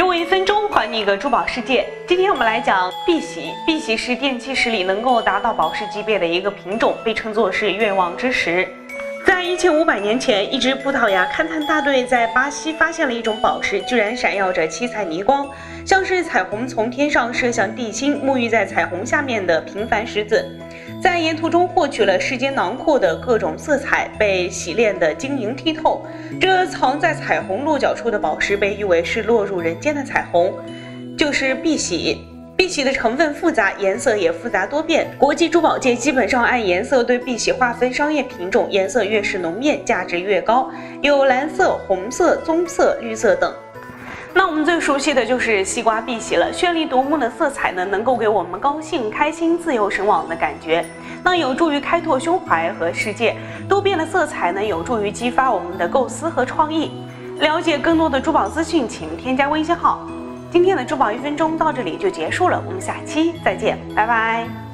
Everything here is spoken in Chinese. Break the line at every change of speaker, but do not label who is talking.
给我一分钟还你一个珠宝世界。今天我们来讲碧玺，碧玺是电气石里能够达到宝石级别的一个品种，被称作是愿望之石。在一千五百年前，一支葡萄牙勘探大队在巴西发现了一种宝石，居然闪耀着七彩霓光，像是彩虹从天上射向地心，沐浴在彩虹下面的平凡石子，在沿途中获取了世间囊括的各种色彩，被洗炼得晶莹剔透。这藏在彩虹落脚处的宝石，被誉为是落入人间的彩虹，就是碧玺。碧玺的成分复杂，颜色也复杂多变。国际珠宝界基本上按颜色对碧玺划分商业品种，颜色越是浓艳，价值越高，有蓝色、红色、棕色、绿色等。那我们最熟悉的就是西瓜碧玺了，绚丽夺目的色彩呢，能够给我们高兴、开心、自由神往的感觉，那有助于开拓胸怀和世界。多变的色彩呢，有助于激发我们的构思和创意。了解更多的珠宝资讯，请添加微信号。今天的珠宝一分钟到这里就结束了，我们下期再见，拜拜。